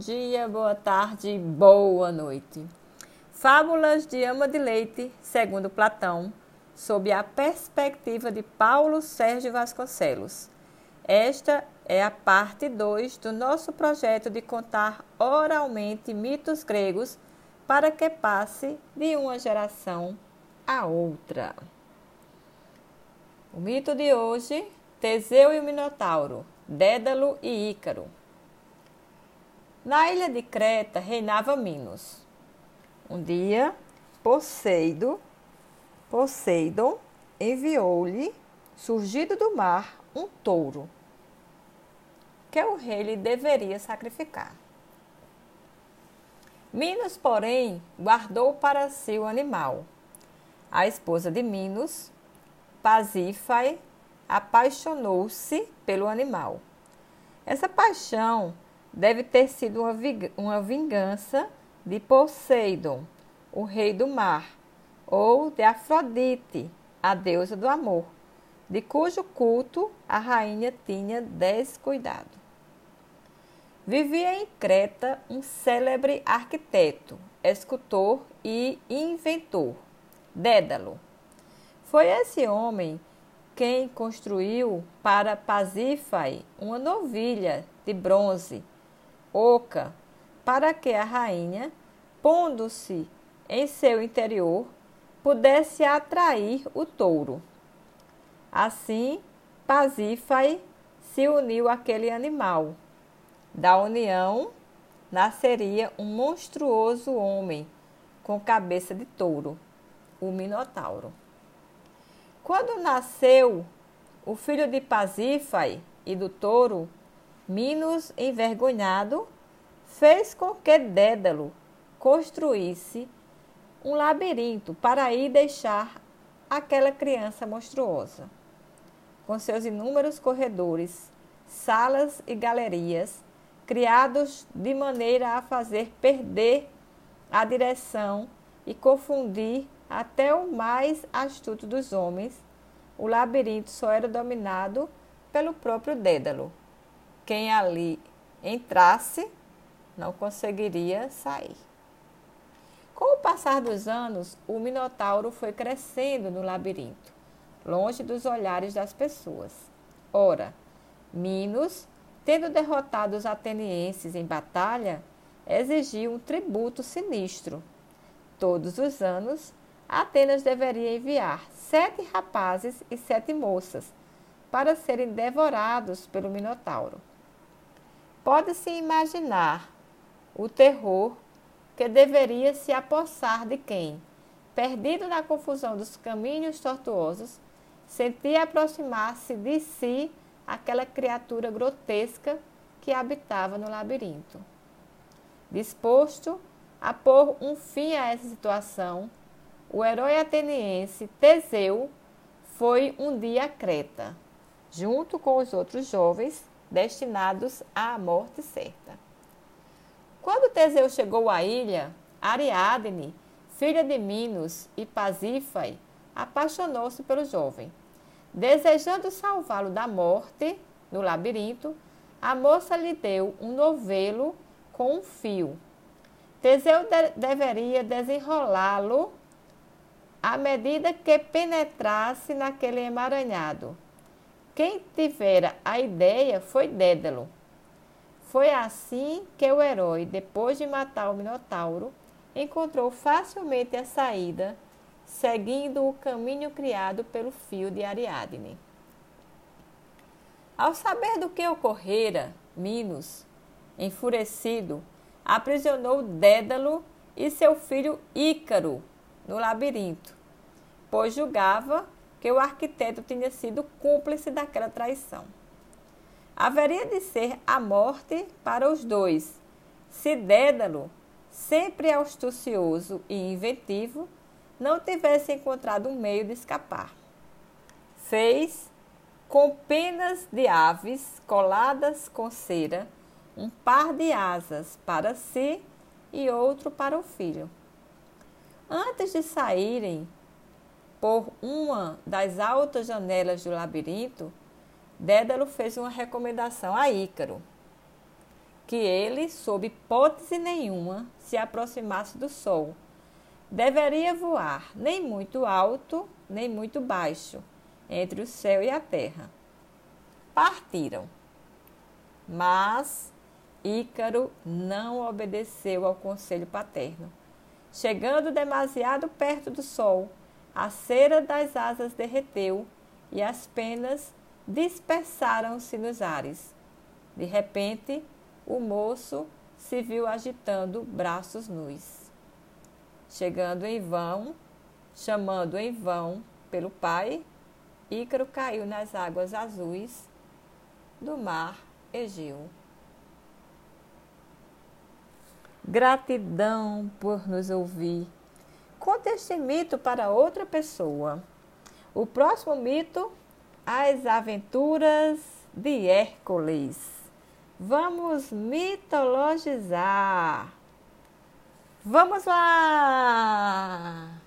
dia, boa tarde, boa noite. Fábulas de Ama de Leite, segundo Platão, sob a perspectiva de Paulo Sérgio Vasconcelos. Esta é a parte 2 do nosso projeto de contar oralmente mitos gregos para que passe de uma geração a outra. O mito de hoje: Teseu e o Minotauro, Dédalo e Ícaro. Na ilha de Creta reinava Minos. Um dia, Poseido, Poseidon enviou-lhe, surgido do mar, um touro, que o rei lhe deveria sacrificar. Minos, porém, guardou para si o animal. A esposa de Minos, Pasífae, apaixonou-se pelo animal. Essa paixão deve ter sido uma vingança de Poseidon, o rei do mar, ou de Afrodite, a deusa do amor, de cujo culto a rainha tinha descuidado. Vivia em Creta um célebre arquiteto, escultor e inventor, Dédalo. Foi esse homem quem construiu para Pasífae uma novilha de bronze oca, para que a rainha, pondo-se em seu interior, pudesse atrair o touro. Assim, Pasífae se uniu àquele animal. Da união nasceria um monstruoso homem com cabeça de touro, o Minotauro. Quando nasceu o filho de Pasífae e do touro, Minos, envergonhado, fez com que Dédalo construísse um labirinto para ir deixar aquela criança monstruosa. Com seus inúmeros corredores, salas e galerias, criados de maneira a fazer perder a direção e confundir até o mais astuto dos homens, o labirinto só era dominado pelo próprio Dédalo quem ali entrasse não conseguiria sair. Com o passar dos anos, o Minotauro foi crescendo no labirinto, longe dos olhares das pessoas. Ora, Minos, tendo derrotado os atenienses em batalha, exigiu um tributo sinistro. Todos os anos, Atenas deveria enviar sete rapazes e sete moças para serem devorados pelo Minotauro. Pode-se imaginar o terror que deveria se apossar de quem, perdido na confusão dos caminhos tortuosos, sentia aproximar-se de si aquela criatura grotesca que habitava no labirinto. Disposto a pôr um fim a essa situação, o herói ateniense Teseu foi um dia a Creta, junto com os outros jovens destinados à morte certa. Quando Teseu chegou à ilha, Ariadne, filha de Minos e Pasífae, apaixonou-se pelo jovem. Desejando salvá-lo da morte no labirinto, a moça lhe deu um novelo com um fio. Teseu de deveria desenrolá-lo à medida que penetrasse naquele emaranhado. Quem tivera a ideia foi Dédalo. Foi assim que o herói, depois de matar o Minotauro, encontrou facilmente a saída, seguindo o caminho criado pelo fio de Ariadne. Ao saber do que ocorrera, Minos, enfurecido, aprisionou Dédalo e seu filho Ícaro no labirinto, pois julgava que o arquiteto tinha sido cúmplice daquela traição. Haveria de ser a morte para os dois, se Dédalo, sempre astucioso e inventivo, não tivesse encontrado um meio de escapar. Fez, com penas de aves coladas com cera, um par de asas para si e outro para o filho. Antes de saírem por uma das altas janelas do labirinto, Dédalo fez uma recomendação a Ícaro, que ele, sob hipótese nenhuma, se aproximasse do Sol. Deveria voar nem muito alto, nem muito baixo, entre o céu e a terra. Partiram. Mas Ícaro não obedeceu ao conselho paterno. Chegando demasiado perto do sol, a cera das asas derreteu e as penas dispersaram-se nos ares. De repente, o moço se viu agitando braços nus. Chegando em vão, chamando em vão pelo pai, Ícaro caiu nas águas azuis do mar Egeu. Gratidão por nos ouvir. Conte este mito para outra pessoa. O próximo mito, as aventuras de Hércules. Vamos mitologizar. Vamos lá!